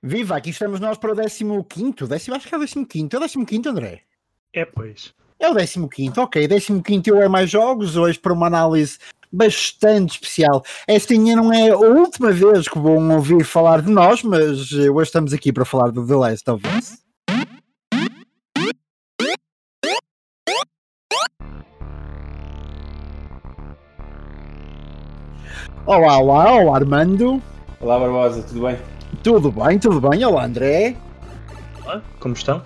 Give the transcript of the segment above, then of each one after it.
Viva, aqui estamos nós para o 15, décimo, acho que é o 15, é o 15, André? É, pois. É o 15, ok, 15 eu é mais jogos, hoje para uma análise bastante especial. Esta não é a última vez que vão ouvir falar de nós, mas hoje estamos aqui para falar do The Last of Us. Olá, olá, olá Armando. Olá Barbosa, tudo bem? Tudo bem, tudo bem. Olá, André. Olá, como estão?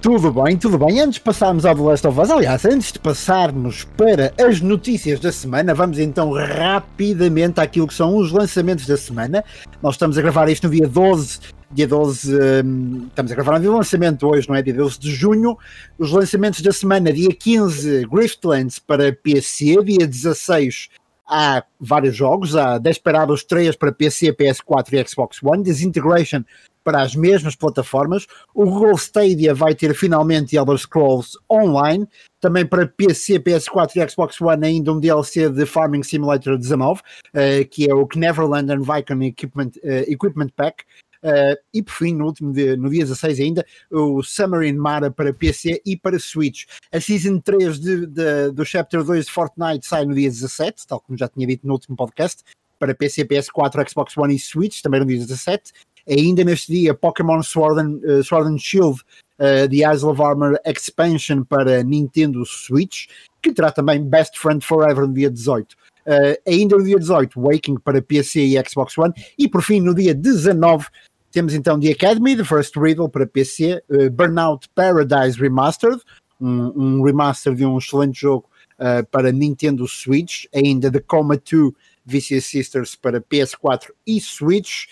Tudo bem, tudo bem. Antes de passarmos ao The Last of Us, aliás, antes de passarmos para as notícias da semana, vamos então rapidamente àquilo que são os lançamentos da semana. Nós estamos a gravar isto no dia 12, dia 12, um, estamos a gravar no dia de lançamento hoje, não é? Dia 12 de junho. Os lançamentos da semana, dia 15, Griftlands para PC, dia 16, há vários jogos, há Desperados 3 para PC, PS4 e Xbox One, Disintegration para as mesmas plataformas, o Google Stadia vai ter finalmente Elder Scrolls Online, também para PC, PS4 e Xbox One ainda um DLC de Farming Simulator 19, uh, que é o Neverland and Vicon Equipment, uh, Equipment Pack, Uh, e por fim, no último dia, no dia 16 ainda, o Submarine Mara para PC e para Switch. A Season 3 de, de, do Chapter 2 de Fortnite sai no dia 17, tal como já tinha dito no último podcast, para PC, PS4, Xbox One e Switch, também no dia 17. Ainda neste dia, Pokémon Sword and, uh, Sword and Shield uh, The Isle of Armor Expansion para Nintendo Switch, que terá também Best Friend Forever no dia 18. Uh, ainda no dia 18, Waking para PC e Xbox One, e por fim, no dia 19, temos então The Academy, The First Riddle para PC, uh, Burnout Paradise Remastered, um, um, remaster de um excelente jogo uh, para Nintendo Switch, ainda The Coma 2 Vicious Sisters para PS4 e Switch,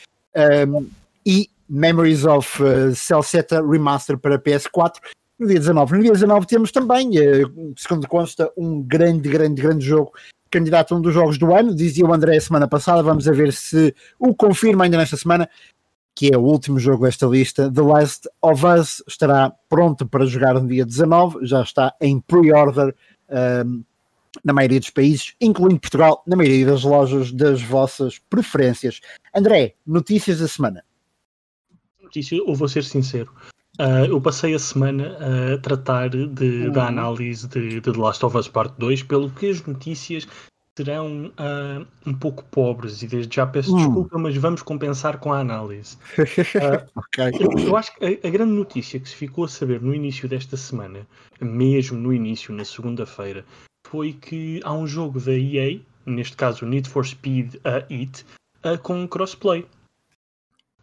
um, e Memories of uh, Celceta Remaster para PS4 no dia 19. No dia 19 temos também, uh, segundo consta, um grande, grande, grande jogo candidato a um dos jogos do ano, dizia o André a semana passada, vamos a ver se o confirma ainda nesta semana, que é o último jogo desta lista. The Last of Us estará pronto para jogar no dia 19, já está em pre-order um, na maioria dos países, incluindo Portugal, na maioria das lojas das vossas preferências. André, notícias da semana. Notícia, eu vou ser sincero. Uh, eu passei a semana a tratar de, uhum. da análise de, de The Last of Us Part 2, pelo que as notícias serão uh, um pouco pobres e desde já peço hum. desculpa, mas vamos compensar com a análise. Uh, okay. eu, eu, acho que a, a, grande notícia que se ficou a saber no início desta semana, mesmo no início, na segunda-feira, foi que há um jogo da EA, neste caso Need for Speed uh, It, uh, com crossplay.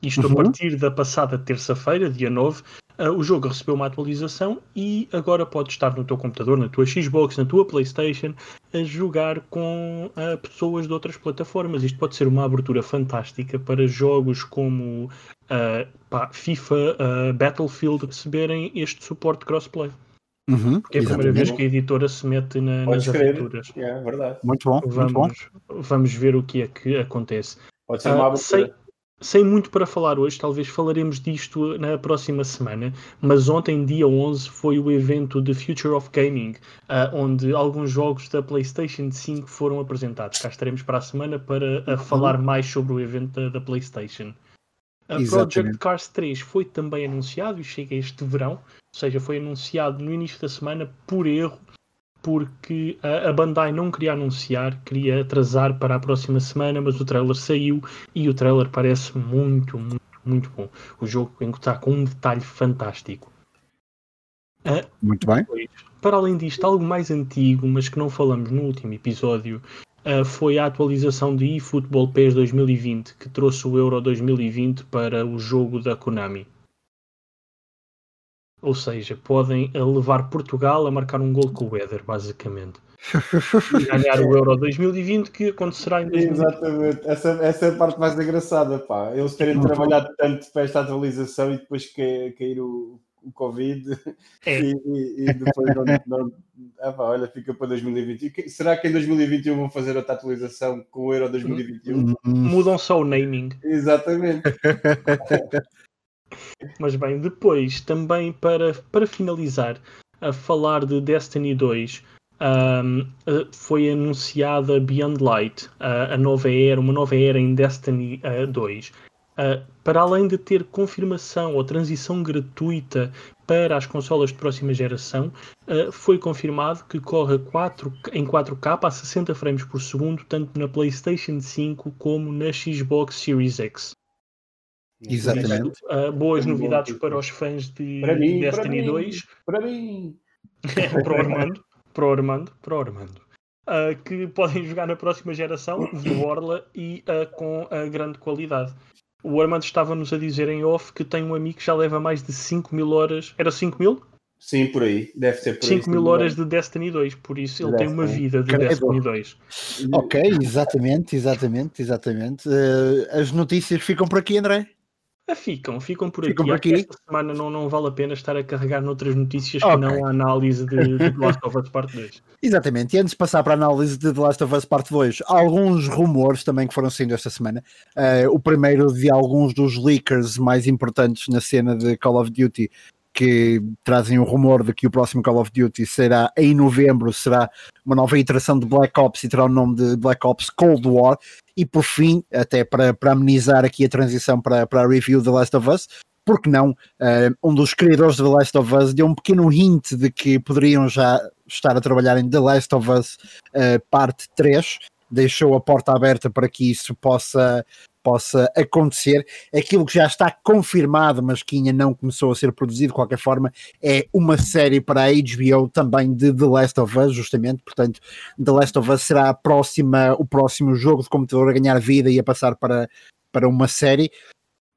Isto uhum. a partir da passada terça-feira, dia 9, Uh, o jogo recebeu uma atualização e agora pode estar no teu computador, na tua Xbox, na tua PlayStation, a jogar com uh, pessoas de outras plataformas. Isto pode ser uma abertura fantástica para jogos como uh, pá, FIFA, Battlefield receberem este suporte crossplay. Uhum, Porque é a primeira vez que a editora se mete na, nas aventuras. É verdade. Muito bom, vamos, muito bom. Vamos ver o que é que acontece. Pode ser uma abertura. Sei, sem muito para falar hoje, talvez falaremos disto na próxima semana, mas ontem, dia 11, foi o evento de Future of Gaming, uh, onde alguns jogos da PlayStation 5 foram apresentados. Cá estaremos para a semana para uh, falar mais sobre o evento da, da PlayStation. A Project Cars 3 foi também anunciado e chega este verão, ou seja, foi anunciado no início da semana por erro porque a, Bandai não queria anunciar, queria atrasar para a próxima semana, mas o trailer saiu e o trailer parece muito, muito, muito bom. O jogo está com um detalhe fantástico. Uh, muito bem. Depois, para além disto, algo mais antigo, mas que não falamos no último episódio, uh, foi a atualização de eFootball PES 2020, que trouxe o Euro 2020 para o jogo da Konami. Ou seja, podem levar Portugal a marcar um gol com o Éder, basicamente. E ganhar o Euro 2020 que acontecerá em 2020. Exatamente, essa, essa é a parte mais engraçada, pá. Eles terem trabalhado tanto para esta atualização e depois cair o, o Covid é. e, e, e, depois não, não ah, pá, olha, fica para 2021. Será que em 2021 vão fazer outra atualização com o Euro 2021? Mudam só o naming. Exatamente. Mas bem, depois, também para, para finalizar, a falar de Destiny 2, um, foi anunciada Beyond Light, a nova era, uma nova era em Destiny uh, 2. Uh, para além de ter confirmação ou transição gratuita para as consolas de próxima geração, uh, foi confirmado que corre 4, em 4K a 60 frames por segundo, tanto na PlayStation 5 como na Xbox Series X. Exatamente. Uh, boas novidades para os fãs de para mim, Destiny para mim, 2. Para mim. para o Armando. Para o Armando. Para o Armando. Uh, que podem jogar na próxima geração de Borla e uh, com a grande qualidade. O Armando estava-nos a dizer em off que tem um amigo que já leva mais de 5 mil horas. Era 5 mil? Sim, por aí. Deve ser por 5 mil horas de Destiny 2, por isso ele Destiny. tem uma vida de Credo. Destiny 2. Ok, exatamente, exatamente, exatamente. Uh, as notícias ficam por aqui, André? Ah, ficam, ficam por ficam aqui. Por aqui. Esta semana não, não vale a pena estar a carregar noutras notícias okay. que não a análise de, de The Last of Us Part 2. Exatamente, e antes de passar para a análise de The Last of Us Part 2, alguns rumores também que foram saindo esta semana. Uh, o primeiro de alguns dos leakers mais importantes na cena de Call of Duty que trazem o rumor de que o próximo Call of Duty será em novembro, será uma nova iteração de Black Ops e terá o nome de Black Ops Cold War. E por fim, até para, para amenizar aqui a transição para, para a review de The Last of Us, porque não, uh, um dos criadores de The Last of Us deu um pequeno hint de que poderiam já estar a trabalhar em The Last of Us uh, parte 3, deixou a porta aberta para que isso possa possa acontecer. Aquilo que já está confirmado, mas que ainda não começou a ser produzido de qualquer forma, é uma série para a HBO também de The Last of Us, justamente. Portanto, The Last of Us será próxima, o próximo jogo de computador a ganhar vida e a passar para, para uma série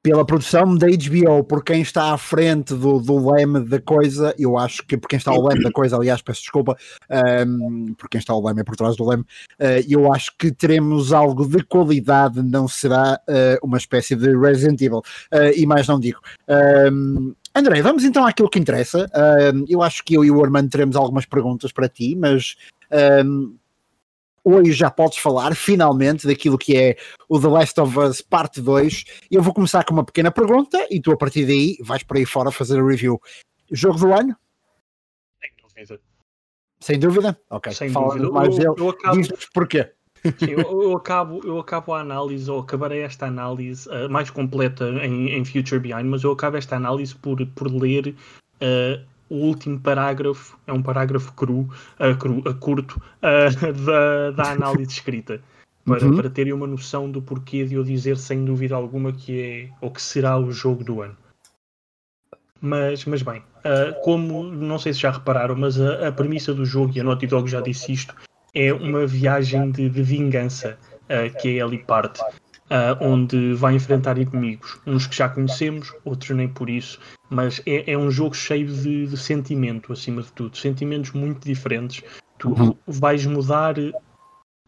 pela produção da HBO, por quem está à frente do, do leme da coisa, eu acho que por quem está ao leme da coisa, aliás, peço desculpa, um, por quem está ao leme é por trás do leme, uh, eu acho que teremos algo de qualidade, não será uh, uma espécie de Resident Evil. Uh, e mais não digo. Um, André, vamos então àquilo que interessa. eu acho que eu e o Armando teremos algumas perguntas para ti, mas um, hoje já podes falar finalmente daquilo que é o The Last of Us Parte 2. Eu vou começar com uma pequena pergunta e tu a partir daí vais para aí fora fazer a review. Jogo do ano? Sem dúvida. Sem dúvida? Ok. Sem Fala dúvida. Mais eu, eu acabo... Diz-nos porquê. Sim, eu, eu, acabo, eu acabo a análise, ou acabarei esta análise uh, mais completa em, em Future Behind, mas eu acabo esta análise por, por ler uh, o último parágrafo é um parágrafo cru, uh, cru uh, curto uh, da, da análise escrita. Para, uhum. para terem uma noção do porquê de eu dizer sem dúvida alguma que é ou que será o jogo do ano. Mas, mas bem, como não sei se já repararam, mas a, a, premissa do jogo, e a Naughty Dog já disse isto, é uma viagem de, de vingança que é ali parte uh, onde vai enfrentar inimigos, uns que já conhecemos, outros nem por isso, mas é, é um jogo cheio de, de, sentimento, acima de tudo, sentimentos muito diferentes. Tu uhum. vais mudar,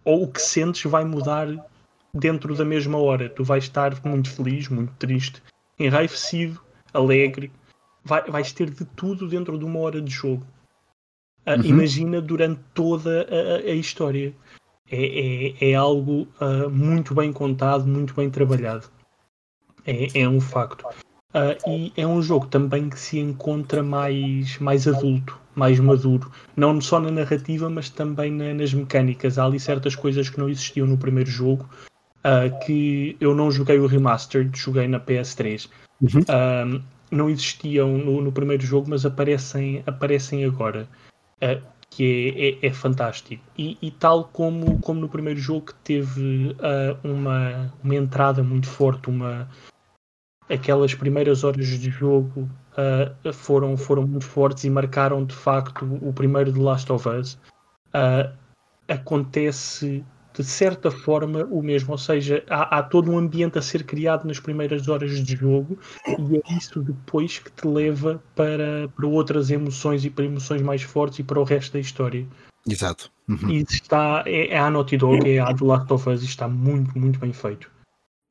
ou o que sentes vai mudar dentro da mesma hora. Tu vais estar muito feliz, muito triste, enraivecido, alegre, vai, vais ter de tudo dentro de uma hora de jogo. Uh, uhum. Imagina durante toda a, a história é, é, é algo uh, muito bem contado, muito bem trabalhado. É, é um facto. Uh, e é um jogo também que se encontra mais, mais adulto, mais maduro. Não só na narrativa, mas também na, nas mecânicas. Há ali certas coisas que não existiam no primeiro jogo. Uh, que eu não joguei o Remastered, joguei na PS3. Uhum. Uh, não existiam no, no, primeiro jogo, mas aparecem, aparecem agora. Uh, que é, é, é fantástico. E, e, tal como, como no primeiro jogo que teve uh, uma, uma entrada muito forte, uma, aquelas primeiras horas de jogo uh, foram, foram muito fortes e marcaram de facto o primeiro The Last of Us. Uh, acontece de certa forma o mesmo, ou seja, há, há, todo um ambiente a ser criado nas primeiras horas de jogo e é isso depois que te leva para, para outras emoções e para emoções mais fortes e para o resto da história. Exato. Uhum. E está, é, é a Naughty Dog, é a The Last of Us e está muito, muito bem feito.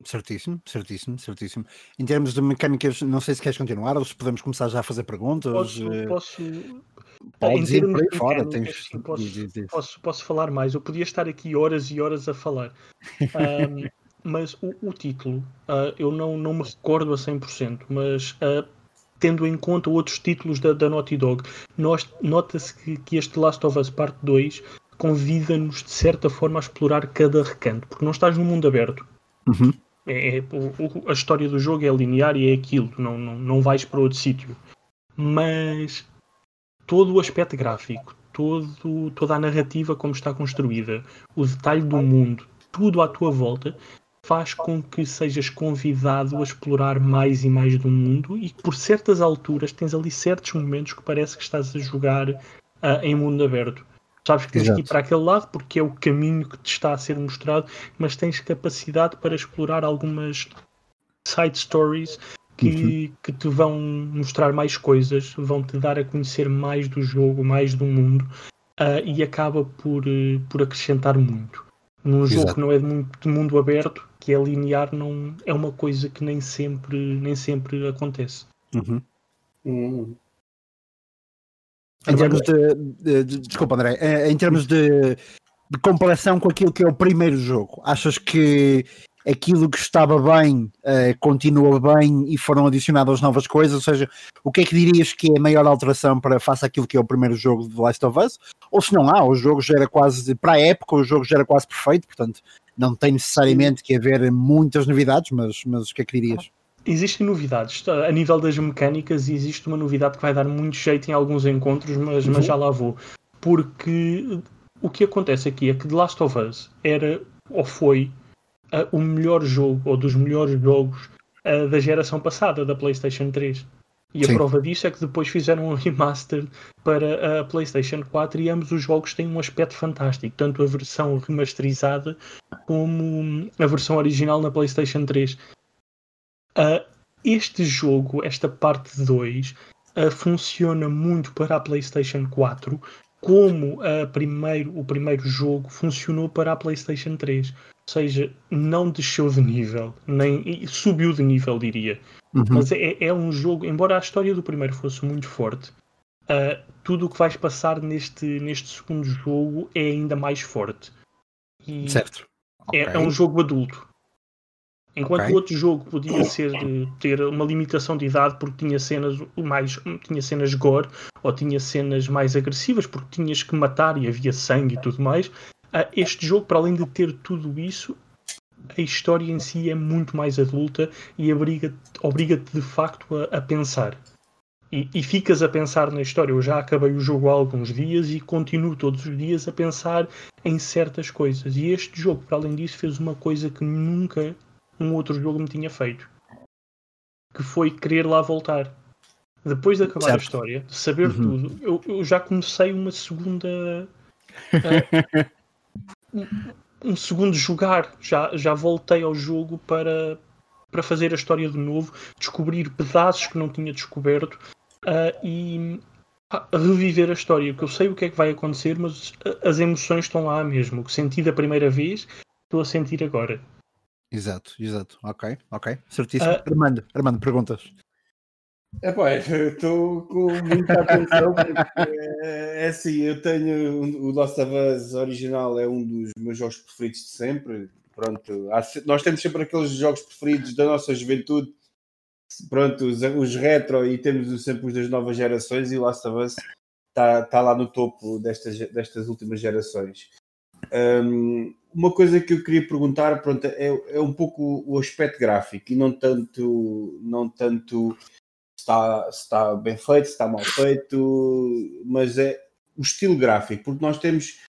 Certíssimo, certíssimo, certíssimo. Em termos de mecânicas, não sei se queres continuar ou se podemos começar já a fazer perguntas. Posso, eh, posso Podes ir por aí fora. Tens... posso, posso, posso, falar mais. Eu podia estar aqui horas e horas a falar. Um, mas o, o título, uh, eu não, não me recordo a 100%, mas uh, tendo em conta outros títulos da, da Naughty Dog, nota-se que, que este Last of Us Part 2 convida-nos de certa forma a explorar cada recanto, porque não estás num mundo aberto. Uhum. É, é, a história do jogo é linear e é aquilo, não, não, não vais para outro sítio. Mas todo o aspecto gráfico, todo, toda a narrativa como está construída, o detalhe do mundo, tudo à tua volta faz com que sejas convidado a explorar mais e mais do mundo e por certas alturas tens ali certos momentos que parece que estás a jogar uh, em mundo aberto. Sabes que tens Exato. que ir para aquele lado porque é o caminho que te está a ser mostrado, mas tens capacidade para explorar algumas side stories que, uhum. que te vão mostrar mais coisas, vão te dar a conhecer mais do jogo, mais do mundo uh, e acaba por, uh, por acrescentar muito. Num Exato. jogo que não é de, muito, de mundo aberto, que é linear, não é uma coisa que nem sempre, nem sempre acontece. Uhum. Uhum. Em termos de, de, de, Desculpa, André. Em termos de, de comparação com aquilo que é o primeiro jogo, achas que aquilo que estava bem uh, continua bem e foram adicionadas novas coisas? Ou seja, o que é que dirias que é a maior alteração para face àquilo que é o primeiro jogo de The Last of Us? Ou se não há, o jogo já era quase, para a época, o jogo já era quase perfeito, portanto não tem necessariamente que haver muitas novidades, mas, mas o que é que dirias? Existem novidades. A nível das mecânicas, existe uma novidade que vai dar muito jeito em alguns encontros, mas, uhum. mas já lá vou. Porque o que acontece aqui é que The Last of Us era ou foi uh, o melhor jogo, ou dos melhores jogos uh, da geração passada, da PlayStation 3. E Sim. a prova disso é que depois fizeram um remaster para a PlayStation 4 e ambos os jogos têm um aspecto fantástico, tanto a versão remasterizada como a versão original na PlayStation 3. Uh, este jogo, esta parte 2, uh, funciona muito para a PlayStation 4, como uh, primeiro, o primeiro jogo funcionou para a PlayStation 3. Ou seja, não desceu de nível, nem subiu de nível, diria. Uhum. Mas é, é, um jogo, embora a história do primeiro fosse muito forte, uh, tudo o que vais passar neste, neste segundo jogo é ainda mais forte. E certo. É, okay. é um jogo adulto. Enquanto okay. o outro jogo podia ser ter uma limitação de idade porque tinha cenas mais tinha cenas gore ou tinha cenas mais agressivas porque tinhas que matar e havia sangue e tudo mais, este jogo para além de ter tudo isso a história em si é muito mais adulta e obriga-te obriga de facto a, a pensar. E, e, ficas a pensar na história. Eu já acabei o jogo há alguns dias e continuo todos os dias a pensar em certas coisas. E este jogo, para além disso, fez uma coisa que nunca um outro jogo me tinha feito. Que foi querer lá voltar. Depois de acabar certo. a história, de saber uhum. tudo, eu, eu, já comecei uma segunda. Uh, um segundo jogar. Já, já voltei ao jogo para, para fazer a história de novo, descobrir pedaços que não tinha descoberto uh, e reviver a história. Que eu sei o que é que vai acontecer, mas as emoções estão lá mesmo. O que senti da primeira vez, estou a sentir agora. Exato, exato. Ok, ok. Certíssimo. Uh, Armando, Armando, perguntas. É pá, estou com muita atenção porque é, é assim, eu tenho o Lost of Us original é um dos meus jogos preferidos de sempre. Pronto, nós temos sempre aqueles jogos preferidos da nossa juventude, pronto, os, os retro e temos sempre os das novas gerações e o Last of Us está tá lá no topo destas, destas últimas gerações. Um, uma coisa que eu queria perguntar pronto, é, é um pouco o aspecto gráfico e não tanto, não tanto está, está bem feito, está mal feito, mas é o estilo gráfico, porque nós temos.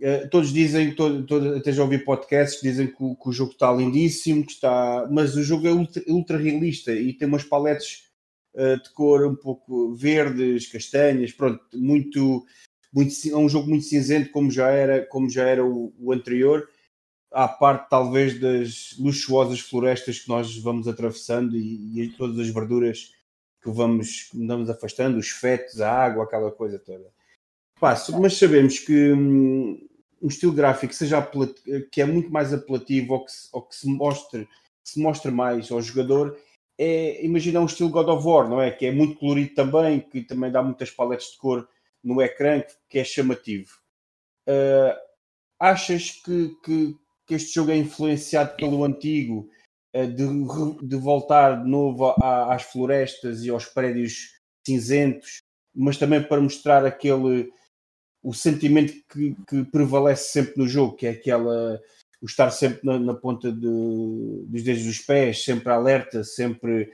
Eh, todos dizem, todo, todo, até já ouvi podcasts que dizem que o, que o, jogo está lindíssimo, que está, mas o jogo é ultra, ultra realista e tem umas paletes uh, de cor um pouco verdes, castanhas, pronto, muito, muito, é um jogo muito cinzento como já era, como já era o, o anterior à parte talvez das luxuosas florestas que nós vamos atravessando e, e, todas as verduras que vamos, andamos afastando, os fetos, a água, aquela coisa toda. Passo, mas sabemos que hum, um estilo gráfico seja que é muito mais apelativo ou que, ou que se mostre se mostre mais ao jogador é imaginar um estilo God of War, não é? Que é muito colorido também, que também dá muitas paletes de cor no ecrã, que é chamativo. Uh, achas que, que, que, este jogo é influenciado pelo antigo de, de voltar de novo às florestas e aos prédios cinzentos, mas também para mostrar aquele o sentimento que, que, prevalece sempre no jogo, que é aquela o estar sempre na, na ponta de, dos dedos dos pés, sempre alerta, sempre,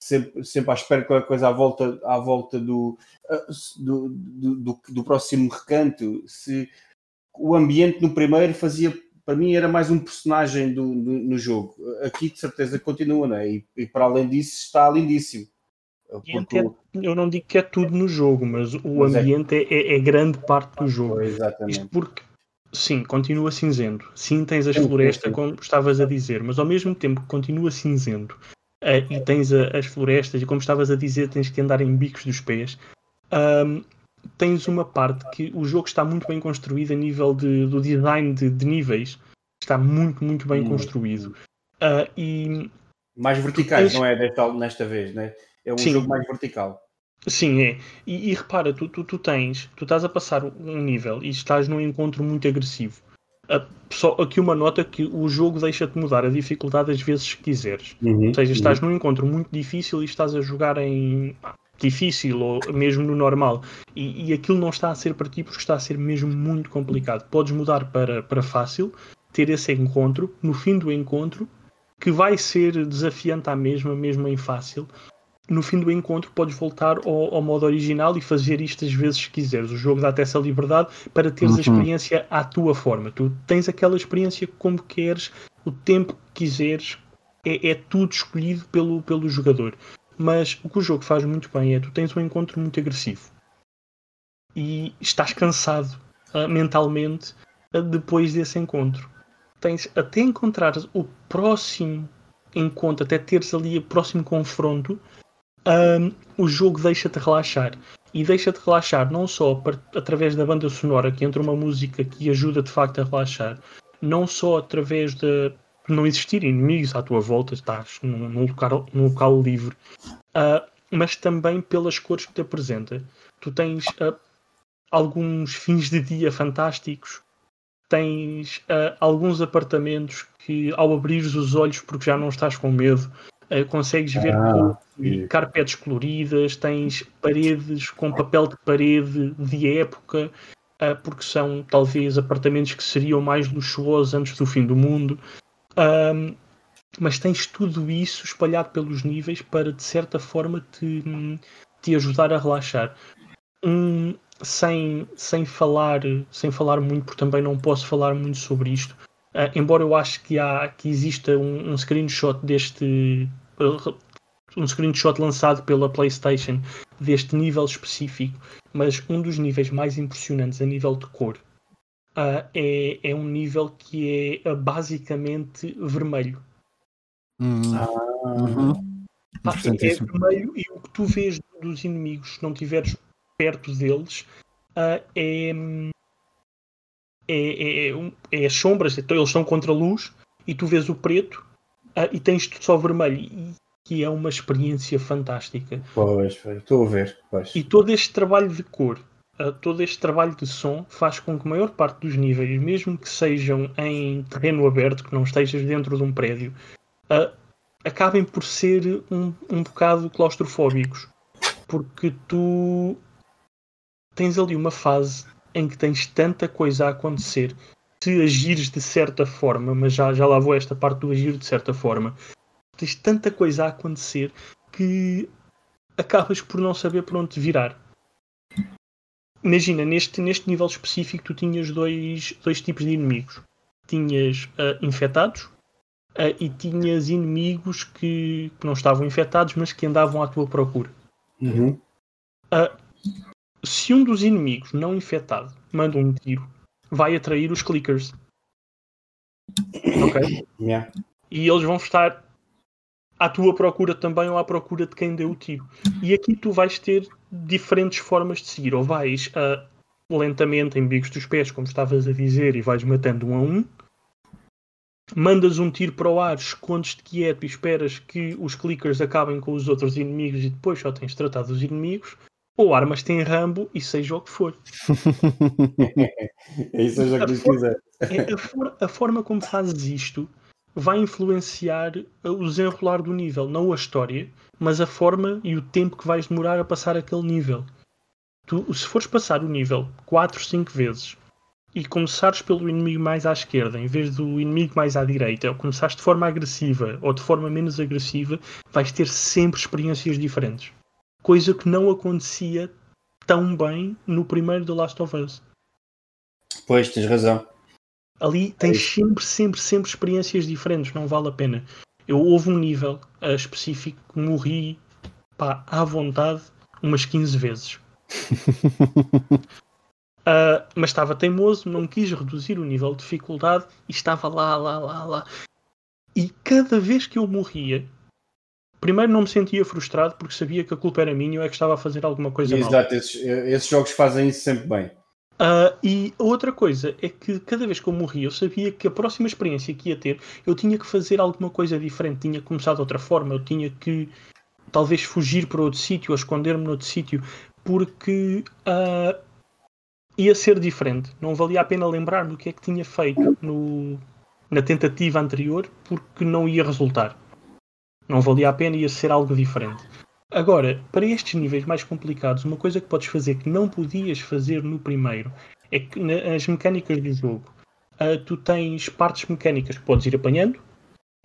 sempre, sempre à espera de qualquer coisa à volta, à volta do, do, do, do, do próximo recanto. Se o ambiente no primeiro fazia para mim era mais um personagem do, do, no jogo. Aqui de certeza continua, não é? E, e para além disso está lindíssimo. Porque... É, eu não digo que é tudo no jogo, mas o mas é ambiente é, é, é, grande parte do jogo. Exatamente. Isto porque, sim, continua cinzento. Sim, tens as florestas, como estavas a dizer, mas ao mesmo tempo que continua cinzento uh, e tens a, as florestas, e como estavas a dizer, tens que andar em bicos dos pés. Um, tens uma parte que o jogo está muito bem construído a nível de, do design de, de níveis. Está muito, muito bem hum. construído. Uh, e mais verticais, tens... não é desta, nesta vez, né? É um Sim. jogo mais vertical. Sim, é. E, e repara, tu, tu, tu, tens, tu estás a passar um nível e estás num encontro muito agressivo. Uh, só aqui uma nota que o jogo deixa-te mudar a dificuldade às vezes que quiseres. Uhum, Ou seja, estás uhum. num encontro muito difícil e estás a jogar em difícil ou mesmo no normal. E, e aquilo não está a ser para ti porque está a ser mesmo muito complicado. Podes mudar para, para fácil, ter esse encontro, no fim do encontro, que vai ser desafiante à mesma, mesmo em fácil. No fim do encontro podes voltar ao, ao modo original e fazer isto às vezes que quiseres. O jogo dá-te essa liberdade para teres uhum. a experiência à tua forma. Tu tens aquela experiência como queres, o tempo que quiseres, é, é tudo escolhido pelo, pelo jogador. Mas o que o jogo faz muito bem é tu tens um encontro muito agressivo e estás cansado uh, mentalmente uh, depois desse encontro. Tens até encontrar o próximo encontro, até teres ali o próximo confronto, um, o jogo deixa-te relaxar. E deixa-te relaxar não só através da banda sonora, que entra uma música que ajuda de facto a relaxar, não só através de, não existir inimigos à tua volta, estás num, num local, num local livre, uh, mas também pelas cores que te apresenta. Tu tens uh, alguns fins de dia fantásticos, tens uh, alguns apartamentos que, ao abrir os olhos, porque já não estás com medo, consegues ver ah, carpetes coloridas, tens paredes com papel de parede de época. porque são talvez apartamentos que seriam mais luxuosos antes do fim do mundo. Um, mas tens tudo isso espalhado pelos níveis para de certa forma te, te ajudar a relaxar. Um, sem, sem falar sem falar muito, porque também não posso falar muito sobre isto. Uh, embora eu acho que há que exista um, um screenshot deste um screenshot lançado pela PlayStation deste nível específico, mas um dos níveis mais impressionantes a nível de cor uh, é, é um nível que é uh, basicamente vermelho. Hum. Ah, uhum. ah, é vermelho e o que tu vês dos inimigos, se não estiveres perto deles, uh, é, é, é, é, as sombras, então eles estão contra a luz e tu vês o preto e tens só vermelho. E, que é uma experiência fantástica. Pois, estou a ver. Pois. E todo este trabalho de cor todo este trabalho de som faz com que a maior parte dos níveis, mesmo que sejam em terreno aberto, que não estejas dentro de um prédio, uh, acabem por ser um, um bocado claustrofóbicos. Porque tu tens ali uma fase em que tens tanta coisa a acontecer se agires de certa forma, mas já, já lá vou esta parte do agir de certa forma, tens tanta coisa a acontecer que acabas por não saber para onde virar imagina, neste, neste nível específico tu tinhas dois, dois tipos de inimigos. Tinhas uh, infectados uh, e tinhas inimigos que, que, não estavam infectados, mas que andavam à tua procura. Uhum. Uh, se um dos inimigos não infectado manda um tiro, vai atrair os clickers. Ok? Yeah. E eles vão estar à tua procura também ou à procura de quem deu o tiro. E aqui tu vais ter diferentes formas de seguir. Ou vais uh, lentamente em bicos dos pés, como estavas a dizer, e vais matando um a um. Mandas um tiro para o ar, escondes-te quieto e esperas que os clickers acabem com os outros inimigos e depois só tens tratado os inimigos. Ou armas-te em Rambo e seja o que for. é isso seja o que quiser. É, a, for, a forma como fazes isto vai influenciar o desenrolar do nível, não a história, mas a forma e o tempo que vais demorar a passar aquele nível. Tu, se fores passar o nível 4, 5 vezes e começares pelo inimigo mais à esquerda, em vez do inimigo mais à direita, ou começares de forma agressiva ou de forma menos agressiva, vais ter sempre experiências diferentes. Coisa que não acontecia tão bem no primeiro The Last of Us. Pois, tens razão. Ali tens é sempre, sempre, sempre experiências diferentes, não vale a pena. Eu houve um nível uh, específico que morri pá, à vontade umas 15 vezes. uh, mas estava teimoso, não quis reduzir o nível de dificuldade e estava lá, lá, lá, lá. E cada vez que eu morria, primeiro não me sentia frustrado porque sabia que a culpa era minha ou é que estava a fazer alguma coisa Exato, mal. Exato, esses, esses jogos fazem isso sempre bem. Uh, e outra coisa é que cada vez que eu morria, eu sabia que a próxima experiência que ia ter, eu tinha que fazer alguma coisa diferente, tinha que começar de outra forma, eu tinha que talvez fugir para outro sítio ou esconder-me noutro sítio, porque uh, ia ser diferente. Não valia a pena lembrar do que é que tinha feito no, na tentativa anterior, porque não ia resultar. Não valia a pena, ia ser algo diferente. Agora, para estes níveis mais complicados, uma coisa que podes fazer que não podias fazer no primeiro é que nas mecânicas do jogo uh, tu tens partes mecânicas que podes ir apanhando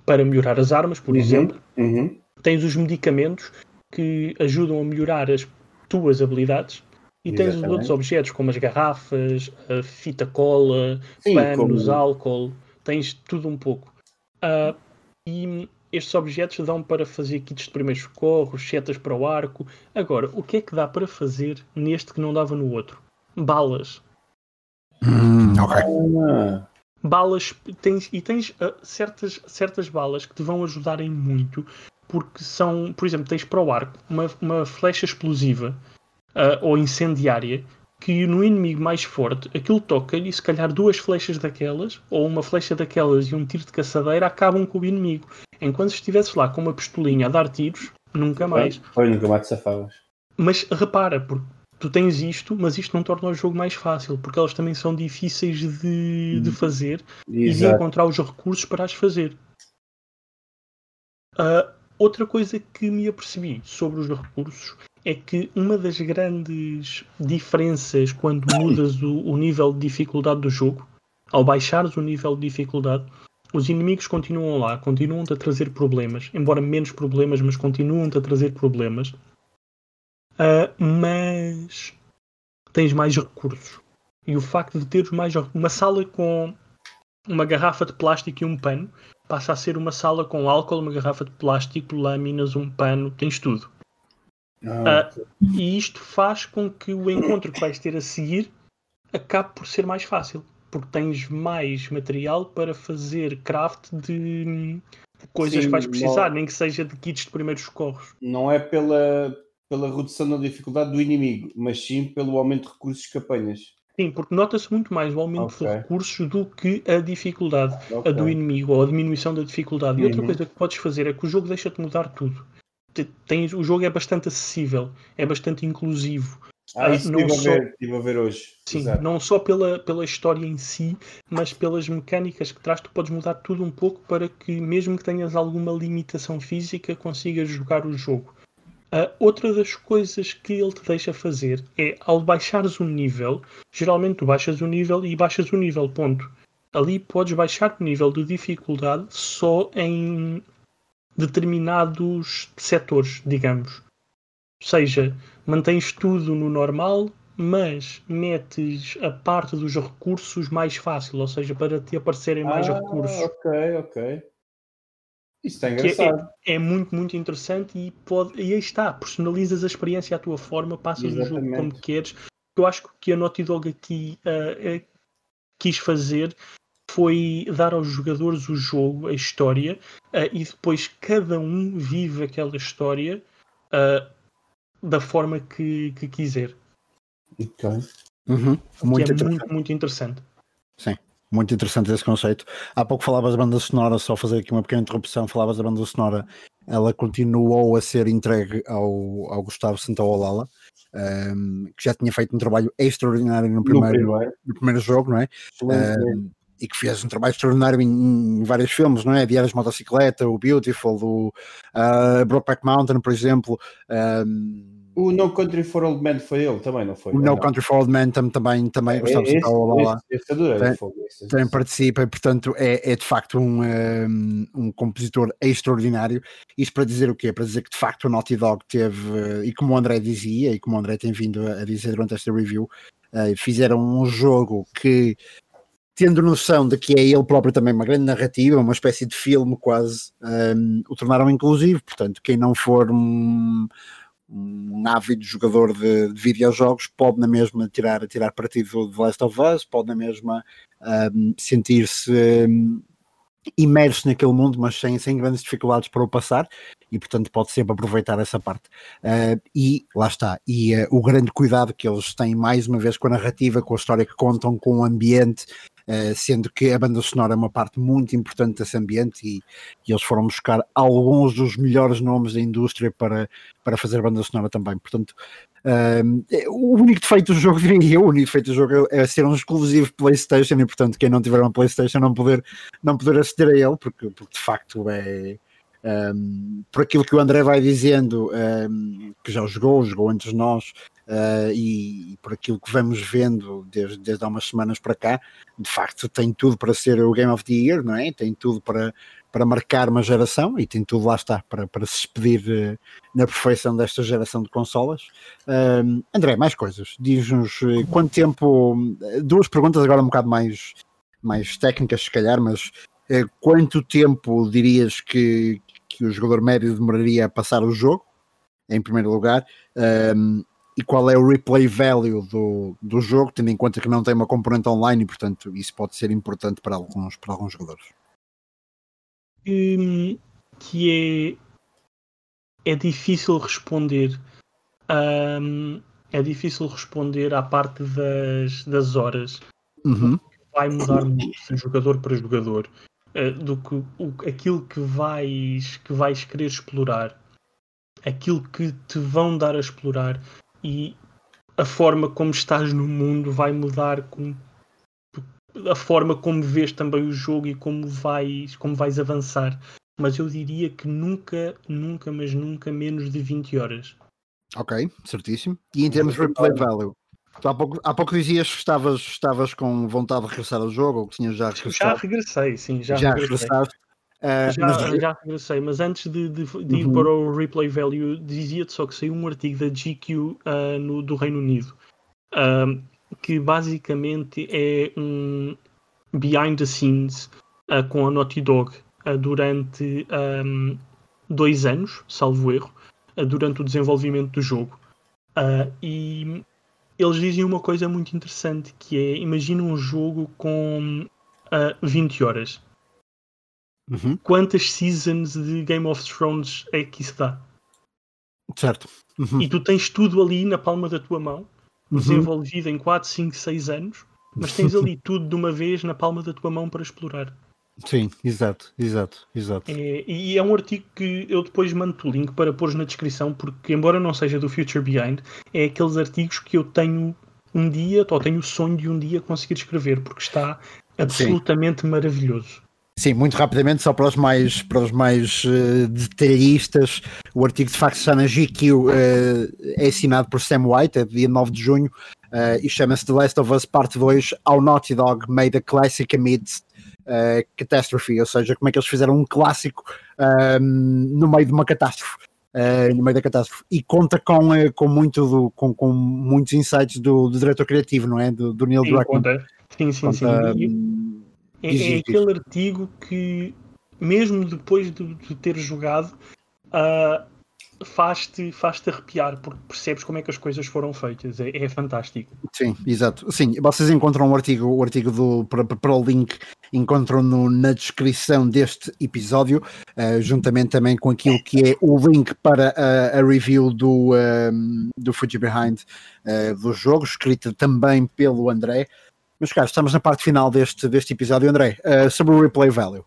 para melhorar as armas, por uhum, exemplo. Uhum. Tens os medicamentos que ajudam a melhorar as tuas habilidades. E tens Exatamente. os outros objetos, como as garrafas, a fita cola, Sim, panos, como... álcool. Tens tudo um pouco. Uh, e estes objetos dão para fazer kits de primeiros socorros, setas para o arco. Agora, o que é que dá para fazer neste que não dava no outro? Balas. Hum, ok. Ah. Balas, tens, e tens uh, certas, certas balas que te vão ajudarem muito, porque são, por exemplo, tens para o arco uma, uma flecha explosiva uh, ou incendiária que no inimigo mais forte aquilo toca-lhe e se calhar duas flechas daquelas, ou uma flecha daquelas e um tiro de caçadeira acabam com o inimigo. Enquanto se estivesses lá com uma pistolinha a dar tiros, nunca mais. Foi, nunca mais te safavas. Mas repara, porque tu tens isto, mas isto não torna o jogo mais fácil, porque elas também são difíceis de, de hum. fazer Exato. e de encontrar os recursos para as fazer. Uh, outra coisa que me apercebi sobre os recursos é que uma das grandes diferenças quando mudas o, o nível de dificuldade do jogo, ao baixares o nível de dificuldade, os inimigos continuam lá, continuam-te a trazer problemas, embora menos problemas, mas continuam-te a trazer problemas. Uh, mas tens mais recursos. E o facto de teres mais uma sala com uma garrafa de plástico e um pano passa a ser uma sala com álcool, uma garrafa de plástico, lâminas, um pano, tens tudo. Ah, uh, e isto faz com que o encontro que vais ter a seguir acabe por ser mais fácil, porque tens mais material para fazer craft de, coisas sim, que vais precisar, não, nem que seja de kits de primeiros socorros. Não é pela, pela redução da dificuldade do inimigo, mas sim pelo aumento de recursos que apanhas. Sim, porque nota-se muito mais o aumento okay. de recursos do que a dificuldade okay. a do inimigo ou a diminuição da dificuldade. E outra uhum. coisa que podes fazer é que o jogo deixa-te mudar tudo tens, o jogo é bastante acessível, é bastante inclusivo. Ah, isso não estive, só, a ver, estive a ver hoje. Sim, Exato. não só pela, pela história em si, mas pelas mecânicas que traz, tu podes mudar tudo um pouco para que, mesmo que tenhas alguma limitação física, consigas jogar o jogo. Uh, outra das coisas que ele te deixa fazer é, ao baixares o nível, geralmente tu baixas o nível e baixas o nível, ponto. Ali podes baixar o nível de dificuldade só em determinados setores, digamos. Ou seja, mantens tudo no normal, mas metes a parte dos recursos mais fácil, ou seja, para te aparecerem mais ah, recursos. Ok, ok. Isso está é, engraçado. É, é, muito, muito interessante e, pode, e aí está, personalizas a experiência à tua forma, passas Exatamente. o jogo como queres. Eu acho que a Naughty Dog aqui uh, uh, quis fazer foi dar aos jogadores o jogo, a história, uh, e depois cada um vive aquela história uh, da forma que, que quiser. Ok. Uhum. Muito, é muito, muito interessante. Sim, muito interessante esse conceito. Há pouco falavas da banda sonora, só fazer aqui uma pequena interrupção, falavas da banda sonora, ela continuou a ser entregue ao, ao Gustavo Santaolala. Um, ehm, que já tinha feito um trabalho extraordinário no primeiro, no primeiro, no primeiro jogo, não é? Um, e que fez um trabalho extraordinário em, em vários filmes, não é? Diários de Motocicleta, o Beautiful, o uh, Brokeback Mountain, por exemplo. Um, O No Country for Old Men foi ele também, não foi? O No Country for Old Men também, também, é, gostamos esse, lá. Esse, esse também participa e, portanto, é, é de facto um, um, um, compositor extraordinário. Isto para dizer o quê? Para dizer que de facto o Naughty Dog teve, e como o André dizia, e como o André tem vindo a dizer durante esta review, fizeram um jogo que tendo noção de que é ele próprio também uma grande narrativa, uma espécie de filme quase, um, o tornaram inclusivo. Portanto, quem não for um, um ávido jogador de, de, videojogos pode na mesma tirar, tirar partido de Last of Us, pode na mesma um, sentir-se um, imerso naquele mundo, mas sem, sem grandes dificuldades para o passar, e portanto pode sempre aproveitar essa parte. Uh, e lá está, e uh, o grande cuidado que eles têm mais uma vez com a narrativa, com a história que contam, com o ambiente, Uh, sendo que a banda sonora é uma parte muito importante desse ambiente e, e, eles foram buscar alguns dos melhores nomes da indústria para, para fazer banda sonora também. Portanto, uh, o único defeito do jogo, diria eu, o único defeito do jogo é ser um exclusivo PlayStation e, portanto, quem não tiver uma PlayStation não poder, não poder aceder a ele, porque, porque de facto é. Um, por aquilo que o André vai dizendo, um, que já jogou, jogou antes de nós, uh, e, e, por aquilo que vamos vendo desde, desde há umas semanas para cá, de facto tem tudo para ser o Game of the Year, não é? Tem tudo para, para marcar uma geração e tem tudo lá está para, para se despedir uh, na perfeição desta geração de consolas. Uh, André, mais coisas. Diz-nos uh, quanto tempo. Duas perguntas agora um bocado mais, mais técnicas, se calhar, mas quanto tempo dirias que, que o jogador médio demoraria a passar o jogo? Em primeiro lugar, e qual é o replay value do, do jogo, tendo em conta que não tem uma componente online e, portanto, isso pode ser importante para alguns, para alguns jogadores. Hum, que é, é difícil responder. Um, é difícil responder à parte das, das horas. Uhum. Vai mudar muito de jogador para jogador. Uh, do que o, aquilo que vais, que vais querer explorar aquilo que te vão dar a explorar e a forma como estás no mundo vai mudar com a forma como vês também o jogo e como vais, como vais avançar. Mas eu diria que nunca, nunca, mas nunca menos de 20 horas. Ok, certíssimo. E em termos de replay value? Há pouco, há pouco dizias que estavas, estavas com vontade de regressar ao jogo ou que tinhas já regressado? Já regressei, sim, já, já regressaste. Uh, já, mas... já regressei, mas antes de, de, de ir uhum. para o replay value, dizia-te só que saiu um artigo da GQ uh, ah, no, do Reino Unido uh, que basicamente é um behind the scenes com a Naughty Dog durante um, dois anos, salvo erro, durante o desenvolvimento do jogo. e eles dizem uma coisa muito interessante que é imagina um jogo com 20 horas Uhum. Quantas seasons de Game of Thrones é que isso dá? Certo. Uhum. E tu tens tudo ali na palma da tua mão, uhum. desenvolvido em 4, 5, 6 anos, mas tens ali tudo de uma vez na palma da tua mão para explorar. Sim, exato, exato, exato. É, e é um artigo que eu depois mando o link para pôr na descrição, porque embora não seja do Future Behind, é aqueles artigos que eu tenho um dia, ou tenho o sonho de um dia conseguir escrever, porque está absolutamente Sim. maravilhoso. Sim, muito rapidamente, só para os mais, para os mais uh, detalhistas, o artigo de facto está na GQ, uh, é assinado por Sam White, é dia 9 de junho, uh, e chama-se The Last of Us Part 2, How Naughty Dog Made a Classic Amidst Catastrophe, ou seja, como é que eles fizeram um clássico ehm, no meio de uma catástrofe. no meio da catástrofe e conta com, com, muito do, com, com muitos insights do, do diretor criativo, não é? Do, do Neil Druckmann. Sim, sim, conta, sim. É, é aquele artigo que, mesmo depois de, de ter jogado, uh, faz-te faz arrepiar, porque percebes como é que as coisas foram feitas. É, é fantástico. Sim, exato. Sim, vocês encontram o artigo, o artigo do, para, para o link, encontram-no na descrição deste episódio, uh, juntamente também com aquilo que é o link para a, a review do, um, do Fuji Behind uh, do jogo, escrita também pelo André. Meus caros, estamos na parte final deste, deste episódio. André, uh, sobre o replay value.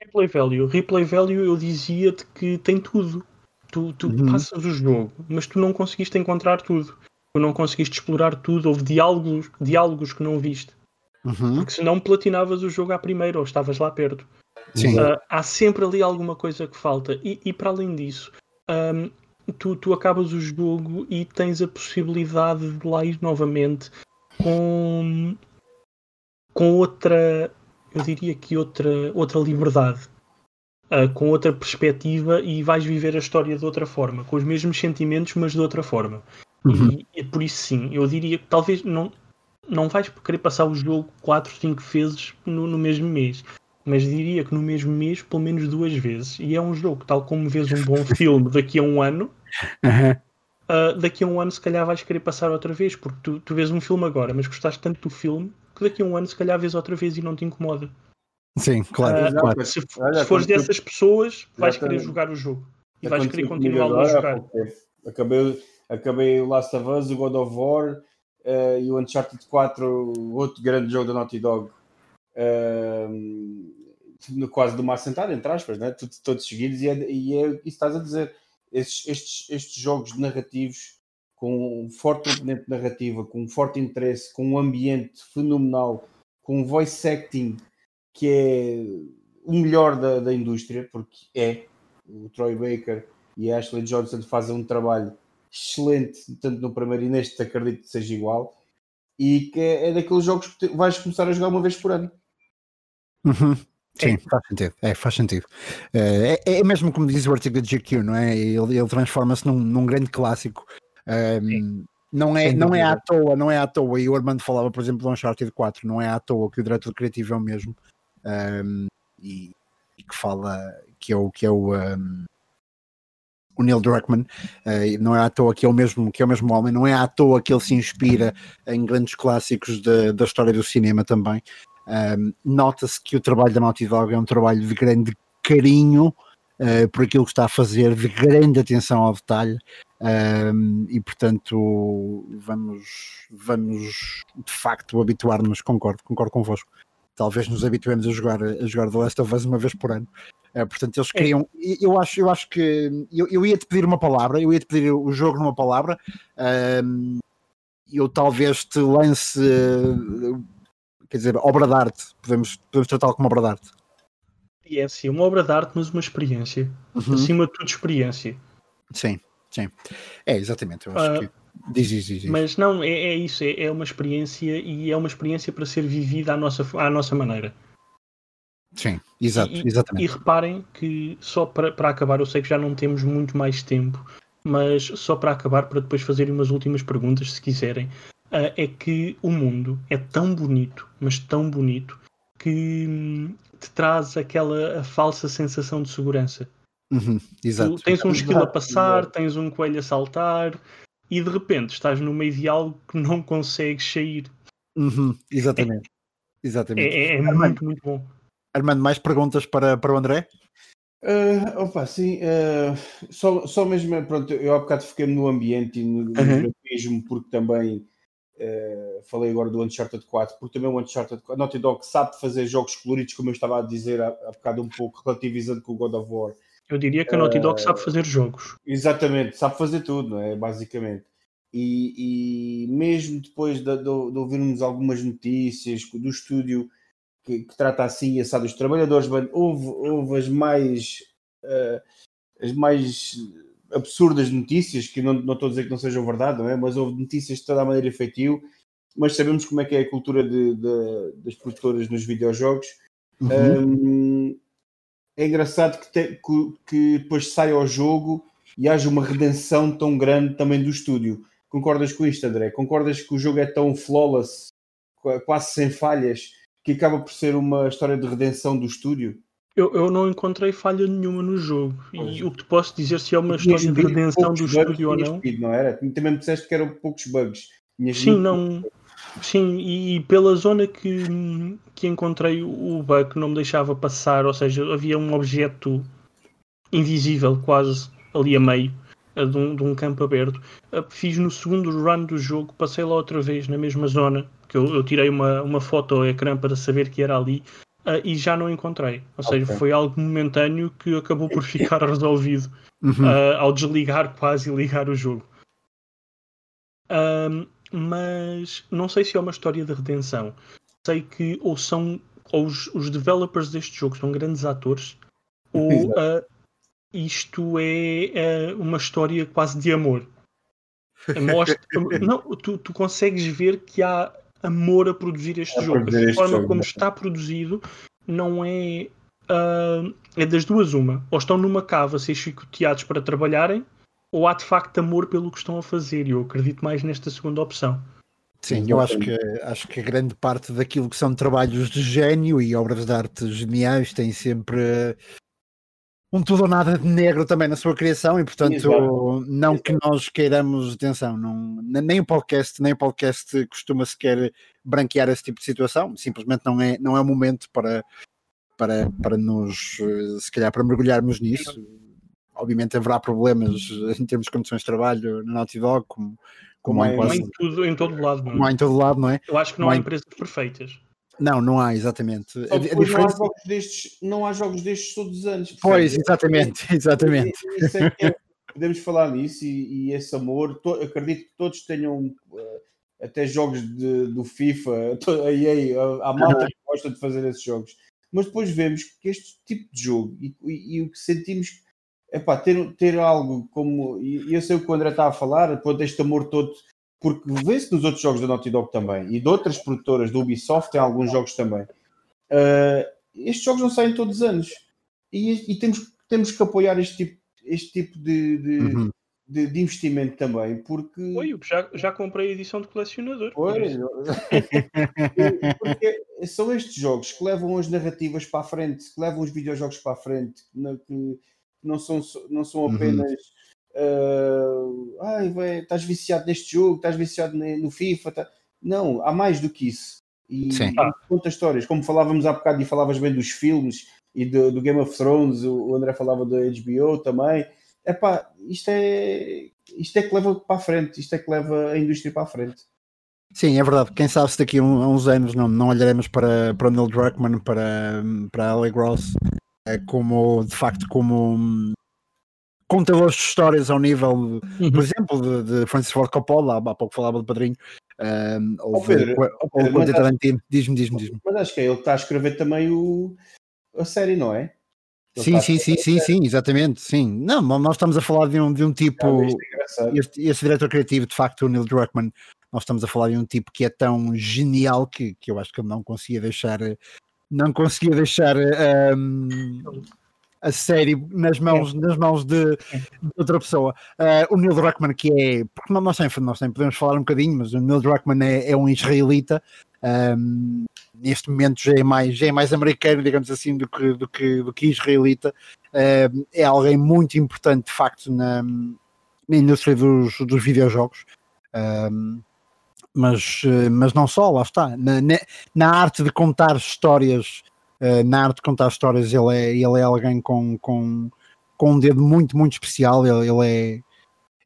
Replay value. Replay value eu dizia-te que tem tudo. Tu, tu uhum. passas o jogo, mas tu não conseguiste encontrar tudo. Tu não conseguiste explorar tudo. Houve diálogos, diálogos que não viste. Uhum. Porque senão platinavas o jogo à primeira ou estavas lá perto. Sim. Uh, há sempre ali alguma coisa que falta. E, e para além disso, um, tu, tu acabas o jogo e tens a possibilidade de lá ir novamente com, com outra, eu diria que outra, outra liberdade. Uh, com outra perspectiva e vais viver a história de outra forma, com os mesmos sentimentos, mas de outra forma. Uhum. E, e por isso sim, eu diria que talvez não, não vais querer passar o jogo 4, 5 vezes no, no, mesmo mês. Mas diria que no mesmo mês, pelo menos duas vezes. E é um jogo, tal como vês um bom filme daqui a um ano, uhum. uh, daqui a um ano se calhar vais querer passar outra vez, porque tu, tu vês um filme agora, mas gostaste tanto do filme que daqui a um ano se calhar vês outra vez e não te incomoda. Sim, claro. Uh, claro. Se, se fores dessas pessoas, vais querer jogar o jogo. E vais querer continuar a jogar. Acabei, acabei o Last of Us, o God of War uh, e o Uncharted 4, outro grande jogo da Naughty Dog. Uh, quase de uma assentada, entre aspas, né? todos, todos seguidos, e é, e é isso que estás a dizer. Estes, estes, estes jogos narrativos com um forte componente narrativa, com um forte interesse, com um ambiente fenomenal, com um voice acting que é o melhor da, da indústria, porque é o Troy Baker e a Ashley Johnson fazem um trabalho excelente, tanto no primeiro e neste acredito que seja igual, e que é, é daqueles jogos que vais começar a jogar uma vez por ano. Uhum. Sim, é. faz sentido. É, faz sentido. É, é, é mesmo como diz o artigo de GQ, não é? Ele, ele transforma-se num, num, grande clássico. Um, não é, não é à toa, não é à toa. E o Armando falava, por exemplo, do Uncharted 4, não é à toa que o diretor criativo é o mesmo. Um, e, e, que fala que é o que é o, um, o Neil Druckmann, uh, não é à toa que é o mesmo que é o mesmo homem, não é à toa que ele se inspira em grandes clássicos de, da história do cinema também. Um, Nota-se que o trabalho da Naughty Dog é um trabalho de grande carinho uh, por aquilo que está a fazer, de grande atenção ao detalhe. Um, e portanto vamos, vamos de facto habituar-nos, concordo, concordo convosco. Talvez nos habituemos a jogar, a jogar The Last of Us uma vez por ano. Uh, portanto, eles queriam. É. Eu acho, eu acho que eu, eu ia te pedir uma palavra, eu ia te pedir o jogo numa palavra. Um, eu talvez te lance quer dizer, obra de arte, podemos, podemos tratá-lo como obra de arte. Experiência, uma obra de arte, mas uma experiência. Uhum. Acima de tudo, experiência. Sim, sim. É, exatamente. Eu acho uh, que. Diz, diz, diz, Mas não, é, é isso, é, é, uma experiência e é uma experiência para ser vivida à nossa, à nossa maneira. Sim, exato, e, exatamente. E reparem que só para, para acabar, eu sei que já não temos muito mais tempo, mas só para acabar, para depois fazer umas últimas perguntas, se quiserem. Uh, é que o mundo é tão bonito, mas tão bonito, que hum, te traz aquela falsa sensação de segurança. Uhum, exato. Tu tens um esquilo a passar, tens um coelho a saltar e de repente estás no meio de algo que não consegues sair. Uhum, exatamente. É, exatamente. É, é muito, muito bom. Armando, mais perguntas para, para o André? Uh, opa, sim, uh, só, só mesmo, pronto, eu há bocado fiquei no ambiente e no, no uhum. grafismo, porque também Uh, falei agora do Uncharted 4, porque também o Uncharted 4, Naughty Dog sabe fazer jogos coloridos, como eu estava a dizer há, há bocado um pouco, relativizando com o God of War. Eu diria que a Naughty Dog uh, sabe fazer jogos. Exatamente, sabe fazer tudo, não é? Basicamente. E, e mesmo depois de, de, de, ouvirmos algumas notícias do estúdio que, que trata assim assado dos trabalhadores, houve, houve as mais uh, as mais absurdas notícias, que não, não estou a dizer que não sejam verdade, não é? mas houve notícias de toda a maneira efetivo, mas sabemos como é que é a cultura de, de, das produtoras nos videojogos. Uhum. Um, é engraçado que, te, que, que, depois saia ao jogo e haja uma redenção tão grande também do estúdio. Concordas com isto, André? Concordas que o jogo é tão flawless, quase sem falhas, que acaba por ser uma história de redenção do estúdio? Eu, eu não encontrei falha nenhuma no jogo. E o que te posso dizer se é uma história de redenção do estúdio ou não. não era? Também me disseste que eram poucos bugs. Sim, não. Sim, e, pela zona que, que encontrei o bug não me deixava passar, ou seja, havia um objeto invisível quase ali a meio de um, de um campo aberto. Fiz no segundo run do jogo, passei lá outra vez na mesma zona, que eu, eu tirei uma, uma foto ao ecrã para saber que era ali uh, e já não encontrei. Ou seja, okay. foi algo momentâneo que acabou por ficar resolvido uhum. uh, ao desligar quase e ligar o jogo. Um, mas não sei se é uma história de redenção. Sei que ou são ou os, os developers deste jogo são grandes atores ou uh, isto é, é uma história quase de amor. Mostra, não, tu, tu consegues ver que há amor a produzir este a jogo. Produzir a forma jogo, como está produzido não é. Uh, é das duas uma. Ou estão numa cava a ser chicoteados para trabalharem, ou há de facto amor pelo que estão a fazer. E eu acredito mais nesta segunda opção. Sim, eu acho que, acho que grande parte daquilo que são trabalhos de gênio e obras de arte geniais tem sempre um tudo ou nada de negro também na sua criação e portanto Exato. não Exato. que nós queiramos atenção, não, nem o podcast nem o podcast costuma sequer branquear esse tipo de situação, simplesmente não é, não é o momento para, para, para nos se calhar para mergulharmos nisso obviamente haverá problemas em termos de condições de trabalho na Naughty Dog como, como, como é, quase, em, tudo, em todo lado não, é? não há em todo lado, não é? Eu acho que não, não há empresas perfeitas não, não há, exatamente. Só a, diferença... não, há jogos destes, não há jogos destes todos os anos. Pois, exatamente, exatamente. É, é, podemos falar nisso e, e esse amor, to, acredito que todos tenham uh, até jogos de, do FIFA, a EA, a, a malta que gosta de fazer esses jogos. Mas depois vemos que este tipo de jogo e, e, e o que sentimos é pá, ter, ter algo como. E eu sei o que o André está a falar, quando este amor todo porque vê-se nos outros jogos da Naughty Dog também e de outras produtoras do Ubisoft tem alguns jogos também. Uh, estes jogos não saem todos os anos e, e, temos, temos que apoiar este tipo, este tipo de, de, uhum. de, de investimento também, porque. Oi, já, já comprei a edição de colecionador. Oi, porque são estes jogos que levam as narrativas para a frente, que levam os videojogos para a frente, que não são, não são uhum. apenas. Uhum uh, ai, vai, estás viciado neste jogo, estás viciado no FIFA. Tá... Não, há mais do que isso. E, Sim. e conta histórias, como falávamos há bocado e falavas bem dos filmes e do, do Game of Thrones, o André falava da HBO também. Epá, isto é isto é que leva para a frente, isto é que leva a indústria para a frente. Sim, é verdade. Quem sabe se daqui a, uns anos não, não olharemos para, para o Neil Druckmann, para, para a Gross, eh, como de facto como contadores de histórias ao nível, uhum. por exemplo, de, de, Francis Ford Coppola, há pouco falava do padrinho, um, ou, oh, Pedro, Pedro, ou Tarantino, diz-me, diz-me, diz-me. Mas acho que é ele que está a escrever também o, a série, não é? sim, sim, sim, sim, sim, exatamente, sim. Não, nós estamos a falar de um, de um tipo, é este, este diretor criativo, de facto, o Neil Druckmann, nós estamos a falar de um tipo que é tão genial que, que eu acho que ele não conseguia deixar, não conseguia deixar um, a série nas mãos, é. nas mãos de, de outra pessoa. Uh, o Neil Druckmann, que é. Porque nós sempre, nós sempre podemos falar um bocadinho, mas o Neil Druckmann é, é um israelita. Um, neste momento já é mais já é mais americano digamos assim do que do que, do que israelita uh, é alguém muito importante de facto na, na indústria dos, dos videojogos um, mas, mas não só, lá está na, na arte de contar histórias uh, na arte de contar histórias, ele é, ele é alguém com, com, com um dedo muito, muito especial. Ele, ele é,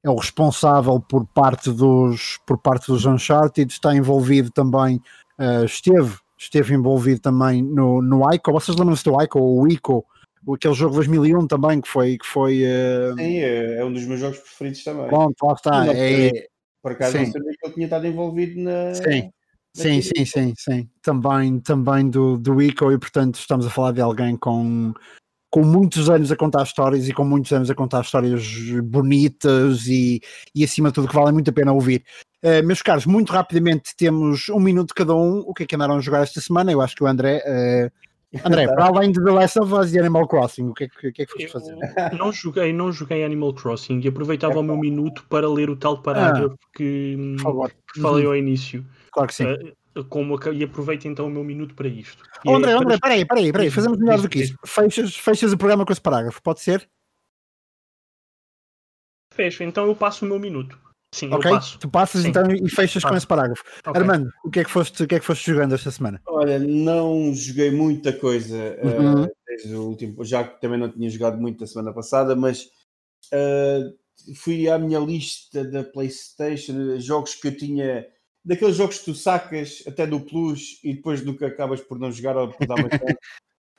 é o responsável por parte dos, por parte dos Uncharted, está envolvido também, uh, esteve, esteve envolvido também no, no ICO. Vocês lembram-se do ICO ou o ICO? Aquele jogo de 2001 também, que foi. Que foi uh... Sim, é, é, um dos meus jogos preferidos também. Pronto, lá está. é, por acaso sim. não sabia que ele tinha estado envolvido na. Sim, Sim, sim, sim, sim. Também, também do, do ICO e portanto estamos a falar de alguém com, com muitos anos a contar histórias e com muitos anos a contar histórias bonitas e, e acima de tudo que valem muito a pena ouvir. Uh, meus caros, muito rapidamente temos um minuto cada um. O que é que andaram a jogar esta semana? Eu acho que o André. Uh... André, para além de The Last of Us e Animal Crossing, o que é que, que, é que foste fazer? Não joguei, não joguei Animal Crossing e aproveitava é, o meu minuto para ler o tal parágrafo ah, que, que falei ao início. Claro que sim. Uh, como, e aproveito então o meu minuto para isto. Oh, André, é, André, peraí, peraí, peraí, fazemos melhor do que isso. Fechas, fechas o programa com esse parágrafo, pode ser? Fecho, então eu passo o meu minuto. Sim, ok, eu passo. tu passas Sim. então e fechas com esse parágrafo. Okay. Armando, o que, é que foste, o que é que foste jogando esta semana? Olha, não joguei muita coisa uhum. uh, desde o último, já que também não tinha jogado muito a semana passada, mas uh, fui à minha lista da PlayStation, jogos que eu tinha daqueles jogos que tu sacas até do Plus e depois nunca acabas por não jogar ou por dar mais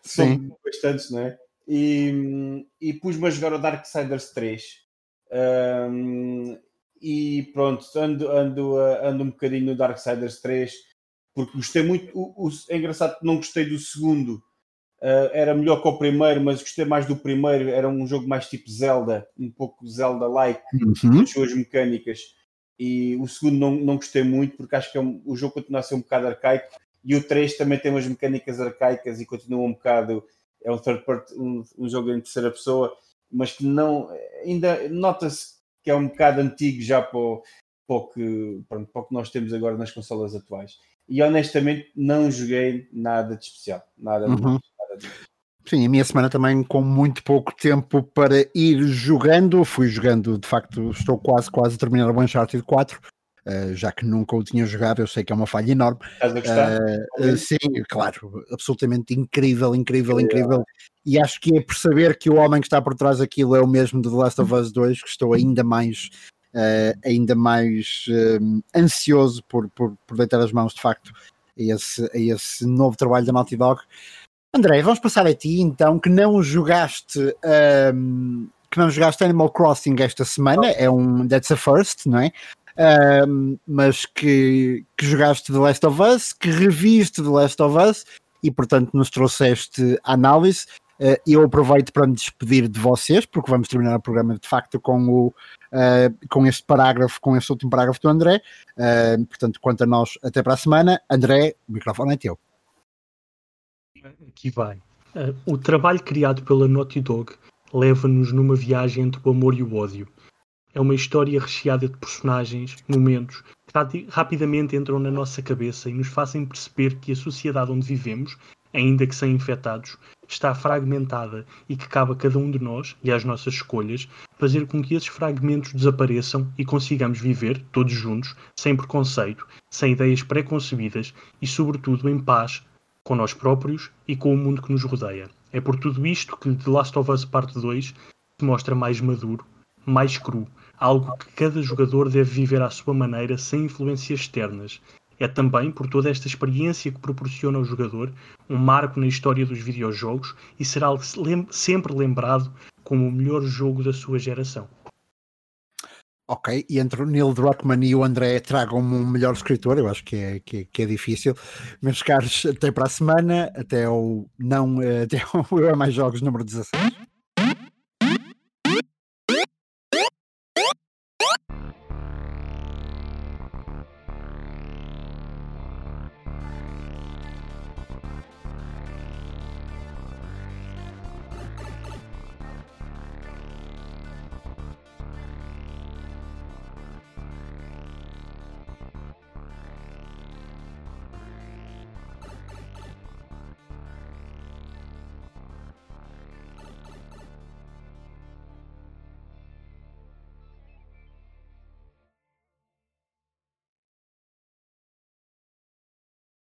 São bastantes, não é? E, e pus-me a jogar o Darksiders 3. Um, e pronto, ando, ando, ando um bocadinho no Darksiders 3 porque gostei muito. O, o, é engraçado que não gostei do segundo Uh, era melhor que o primeiro, mas gostei mais do primeiro. Era um jogo mais tipo Zelda, um pouco Zelda-like, uhum. as suas mecânicas. E o segundo não, não gostei muito, porque acho que é um, o jogo continua a ser um bocado arcaico. E o 3 também tem umas mecânicas arcaicas e continua um bocado. É um third part, um, um jogo em terceira pessoa, mas que não. Ainda nota-se que é um bocado antigo já para o, para o, que, pronto, para o que nós temos agora nas consolas atuais. E honestamente não joguei nada de especial, nada de uhum. Sim, a minha semana também com muito pouco tempo para ir jogando. Fui jogando, de facto, estou quase, quase a terminar o Uncharted 4. Uh, eh, já que nunca o tinha jogado, eu sei que é uma falha enorme. Estás a gostar? Uh, uh, sim, claro, absolutamente incrível, incrível, é. incrível. E acho que é por saber que o homem que está por trás daquilo é o mesmo de The Last of Us 2 que estou ainda mais, ainda mais ansioso por, por, por deitar as mãos de facto a esse, a esse novo trabalho da Naughty Dog. André, vamos passar a ti então, que não jogaste um, que não jogaste Animal Crossing esta semana, é um That's a First, não é? Um, mas que, que jogaste The Last of Us, que reviste The Last of Us e portanto nos trouxeste a análise. Uh, eu aproveito para me despedir de vocês, porque vamos terminar o programa de facto com, o, uh, com este parágrafo, com este último parágrafo do André. Uh, portanto, quanto a nós, até para a semana. André, o microfone é teu aqui vai. O trabalho criado pela Naughty Dog leva-nos numa viagem entre o amor e o ódio. É uma história recheada de personagens, momentos, que rapidamente entram na nossa cabeça e nos fazem perceber que a sociedade onde vivemos, ainda que sem infectados, está fragmentada e que cabe a cada um de nós e às nossas escolhas fazer com que esses fragmentos desapareçam e consigamos viver, todos juntos, sem preconceito, sem ideias preconcebidas e, sobretudo, em paz, com nós próprios e com o mundo que nos rodeia. É por tudo isto que The Last of Us Parte 2 se mostra mais maduro, mais cru, algo que cada jogador deve viver à sua maneira sem influências externas. É também, por toda esta experiência que proporciona ao jogador, um marco na história dos videojogos e será lem sempre lembrado como o melhor jogo da sua geração. Ok, e entre o Neil Druckmann e o André tragam-me um melhor escritor, eu acho que é, que, que é difícil. Meus caros, até para a semana, até o não, eh, até o Eu é Mais Jogos número 16.